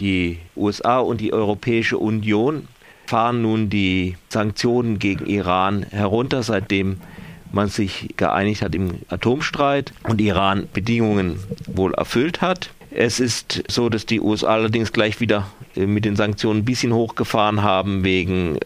Die USA und die Europäische Union fahren nun die Sanktionen gegen Iran herunter, seitdem man sich geeinigt hat im Atomstreit und Iran Bedingungen wohl erfüllt hat. Es ist so, dass die USA allerdings gleich wieder äh, mit den Sanktionen ein bisschen hochgefahren haben wegen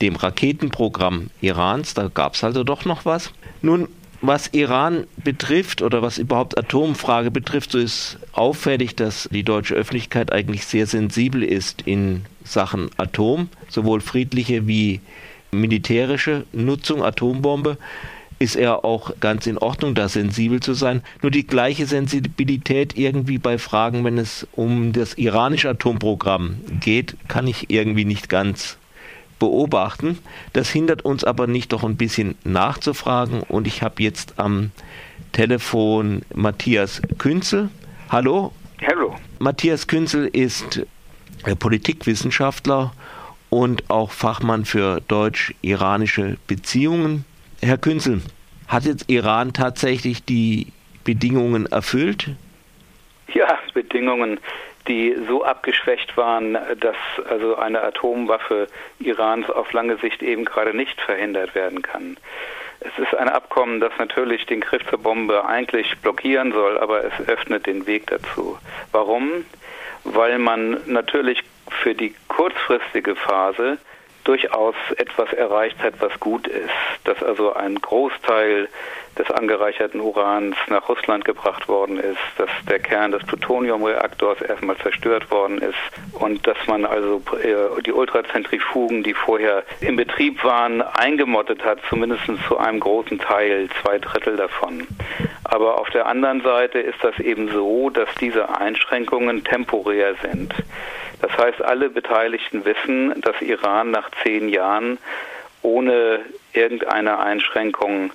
dem Raketenprogramm Irans. Da gab es also doch noch was. Nun, was Iran betrifft oder was überhaupt Atomfrage betrifft, so ist auffällig, dass die deutsche Öffentlichkeit eigentlich sehr sensibel ist in Sachen Atom, sowohl friedliche wie militärische Nutzung, Atombombe ist er auch ganz in Ordnung, da sensibel zu sein. Nur die gleiche Sensibilität irgendwie bei Fragen, wenn es um das iranische Atomprogramm geht, kann ich irgendwie nicht ganz beobachten. Das hindert uns aber nicht, doch ein bisschen nachzufragen. Und ich habe jetzt am Telefon Matthias Künzel. Hallo. Hallo. Matthias Künzel ist Politikwissenschaftler und auch Fachmann für deutsch-iranische Beziehungen. Herr Künzel, hat jetzt Iran tatsächlich die Bedingungen erfüllt? Ja, Bedingungen, die so abgeschwächt waren, dass also eine Atomwaffe Irans auf lange Sicht eben gerade nicht verhindert werden kann. Es ist ein Abkommen, das natürlich den Griff zur Bombe eigentlich blockieren soll, aber es öffnet den Weg dazu. Warum? Weil man natürlich für die kurzfristige Phase durchaus etwas erreicht hat, was gut ist. Dass also ein Großteil des angereicherten Urans nach Russland gebracht worden ist, dass der Kern des Plutoniumreaktors erstmal zerstört worden ist und dass man also äh, die Ultrazentrifugen, die vorher in Betrieb waren, eingemottet hat, zumindest zu einem großen Teil, zwei Drittel davon. Aber auf der anderen Seite ist das eben so, dass diese Einschränkungen temporär sind. Das heißt, alle Beteiligten wissen, dass Iran nach zehn Jahren ohne irgendeine Einschränkung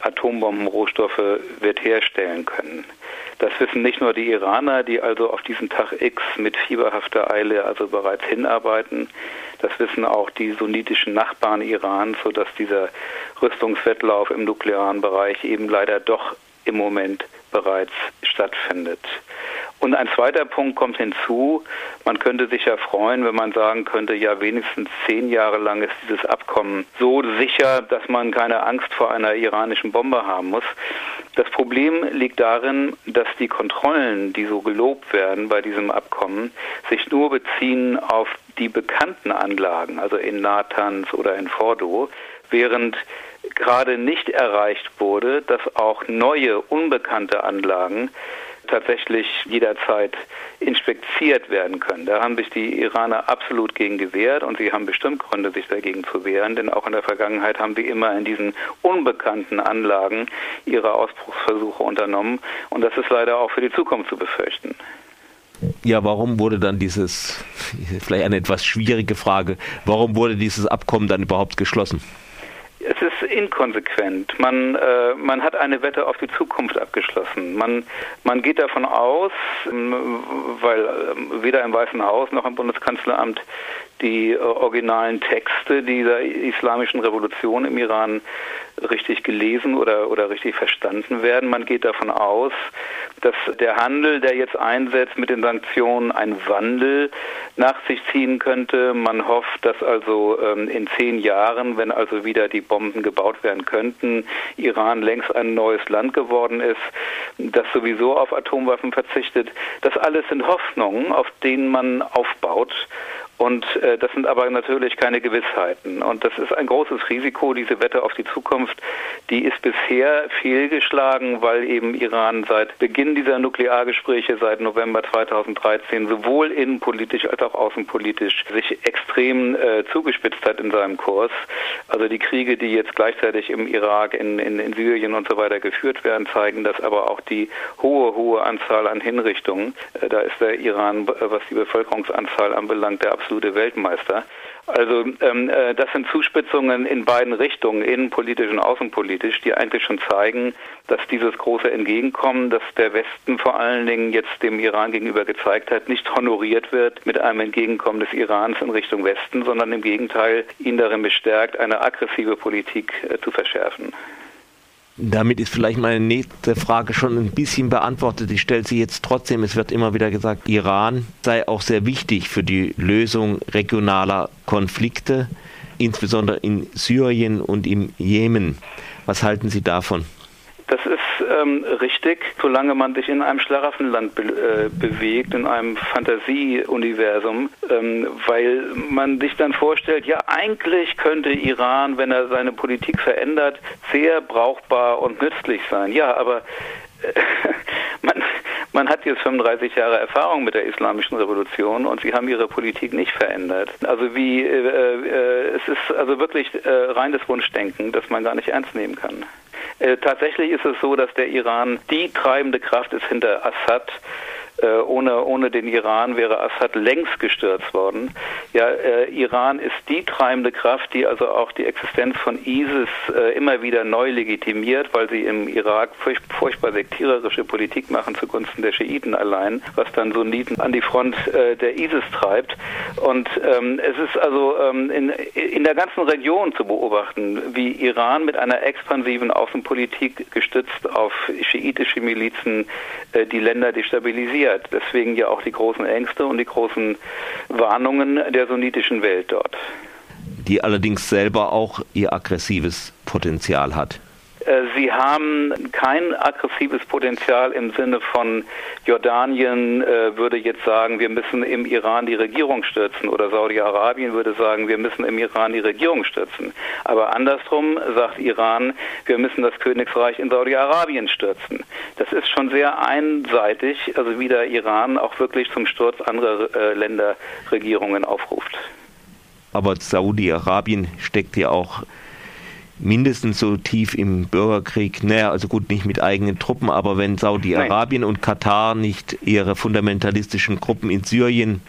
Atombombenrohstoffe wird herstellen können. Das wissen nicht nur die Iraner, die also auf diesen Tag X mit fieberhafter Eile also bereits hinarbeiten. Das wissen auch die sunnitischen Nachbarn Irans, sodass dieser Rüstungswettlauf im nuklearen Bereich eben leider doch im Moment bereits stattfindet. Und ein zweiter Punkt kommt hinzu. Man könnte sich ja freuen, wenn man sagen könnte, ja, wenigstens zehn Jahre lang ist dieses Abkommen so sicher, dass man keine Angst vor einer iranischen Bombe haben muss. Das Problem liegt darin, dass die Kontrollen, die so gelobt werden bei diesem Abkommen, sich nur beziehen auf die bekannten Anlagen, also in Natanz oder in Fordo, während gerade nicht erreicht wurde, dass auch neue, unbekannte Anlagen tatsächlich jederzeit inspiziert werden können. Da haben sich die Iraner absolut gegen gewehrt und sie haben bestimmt Gründe, sich dagegen zu wehren, denn auch in der Vergangenheit haben sie immer in diesen unbekannten Anlagen ihre Ausbruchsversuche unternommen und das ist leider auch für die Zukunft zu befürchten. Ja, warum wurde dann dieses, vielleicht eine etwas schwierige Frage, warum wurde dieses Abkommen dann überhaupt geschlossen? Ist inkonsequent. Man, äh, man hat eine Wette auf die Zukunft abgeschlossen. Man, man geht davon aus, ähm, weil äh, weder im Weißen Haus noch im Bundeskanzleramt die äh, originalen Texte dieser islamischen Revolution im Iran richtig gelesen oder, oder richtig verstanden werden. Man geht davon aus, dass der Handel, der jetzt einsetzt mit den Sanktionen, einen Wandel nach sich ziehen könnte. Man hofft, dass also ähm, in zehn Jahren, wenn also wieder die Bomben gebaut werden könnten, Iran längst ein neues Land geworden ist, das sowieso auf Atomwaffen verzichtet. Das alles sind Hoffnungen, auf denen man aufbaut. Und äh, das sind aber natürlich keine Gewissheiten. Und das ist ein großes Risiko, diese Wette auf die Zukunft. Die ist bisher fehlgeschlagen, weil eben Iran seit Beginn dieser Nukleargespräche, seit November 2013, sowohl innenpolitisch als auch außenpolitisch sich extrem äh, zugespitzt hat in seinem Kurs. Also die Kriege, die jetzt gleichzeitig im Irak, in, in, in Syrien und so weiter geführt werden, zeigen das aber auch die hohe, hohe Anzahl an Hinrichtungen. Äh, da ist der Iran, äh, was die Bevölkerungsanzahl anbelangt, der absolute absolute Weltmeister. Also ähm, äh, das sind Zuspitzungen in beiden Richtungen, innenpolitisch und außenpolitisch, die eigentlich schon zeigen, dass dieses große Entgegenkommen, das der Westen vor allen Dingen jetzt dem Iran gegenüber gezeigt hat, nicht honoriert wird mit einem Entgegenkommen des Irans in Richtung Westen, sondern im Gegenteil ihn darin bestärkt, eine aggressive Politik äh, zu verschärfen. Damit ist vielleicht meine nächste Frage schon ein bisschen beantwortet. Ich stelle sie jetzt trotzdem. Es wird immer wieder gesagt, Iran sei auch sehr wichtig für die Lösung regionaler Konflikte, insbesondere in Syrien und im Jemen. Was halten Sie davon? Das ist ähm, richtig, solange man sich in einem Schlaraffenland be äh, bewegt, in einem Fantasieuniversum, ähm, weil man sich dann vorstellt, ja eigentlich könnte Iran, wenn er seine Politik verändert, sehr brauchbar und nützlich sein. Ja, aber äh, man, man hat jetzt 35 Jahre Erfahrung mit der islamischen Revolution und sie haben ihre Politik nicht verändert. Also wie äh, äh, es ist also wirklich äh, reines Wunschdenken, das man gar nicht ernst nehmen kann. Äh, tatsächlich ist es so, dass der Iran die treibende Kraft ist hinter Assad. Äh, ohne, ohne den Iran wäre Assad längst gestürzt worden. Ja, äh, Iran ist die treibende Kraft, die also auch die Existenz von ISIS äh, immer wieder neu legitimiert, weil sie im Irak furch furchtbar sektiererische Politik machen zugunsten der Schiiten allein, was dann Sunniten an die Front äh, der ISIS treibt. Und ähm, es ist also ähm, in, in der ganzen Region zu beobachten, wie Iran mit einer expansiven Außenpolitik gestützt auf schiitische Milizen äh, die Länder destabilisiert erklärt. Deswegen ja auch die großen Ängste und die großen Warnungen der sunnitischen Welt dort. Die allerdings selber auch ihr aggressives Potenzial hat. Äh, sie haben kein aggressives Potenzial im Sinne von Jordanien äh, würde jetzt sagen, wir müssen im Iran die Regierung stürzen oder Saudi-Arabien würde sagen, wir müssen im Iran die Regierung stürzen. Aber andersrum sagt Iran, wir müssen das Königreich in Saudi-Arabien stürzen. Das ist schon sehr einseitig, also wie der Iran auch wirklich zum Sturz anderer äh, Länderregierungen aufruft. Aber Saudi-Arabien steckt ja auch mindestens so tief im Bürgerkrieg, naja, also gut, nicht mit eigenen Truppen, aber wenn Saudi-Arabien und Katar nicht ihre fundamentalistischen Gruppen in Syrien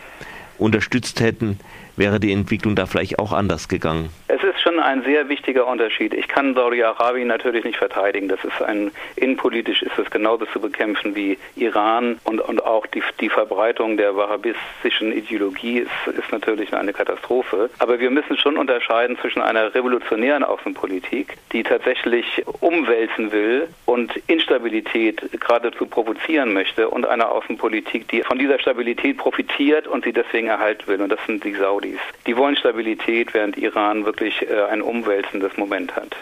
unterstützt hätten, wäre die Entwicklung da vielleicht auch anders gegangen. Es ist schon ein sehr wichtiger Unterschied. Ich kann Saudi-Arabien natürlich nicht verteidigen. Das ist ein innenpolitisch ist es genauso zu bekämpfen wie Iran und, und auch die, die Verbreitung der wahhabistischen Ideologie ist, ist natürlich eine Katastrophe. Aber wir müssen schon unterscheiden zwischen einer revolutionären Außenpolitik, die tatsächlich umwälzen will und Instabilität geradezu provozieren möchte, und einer Außenpolitik, die von dieser Stabilität profitiert und sie deswegen erhalten will. Und das sind die Saudis. Die wollen Stabilität, während Iran wirklich äh, ein umwälzendes Moment hat.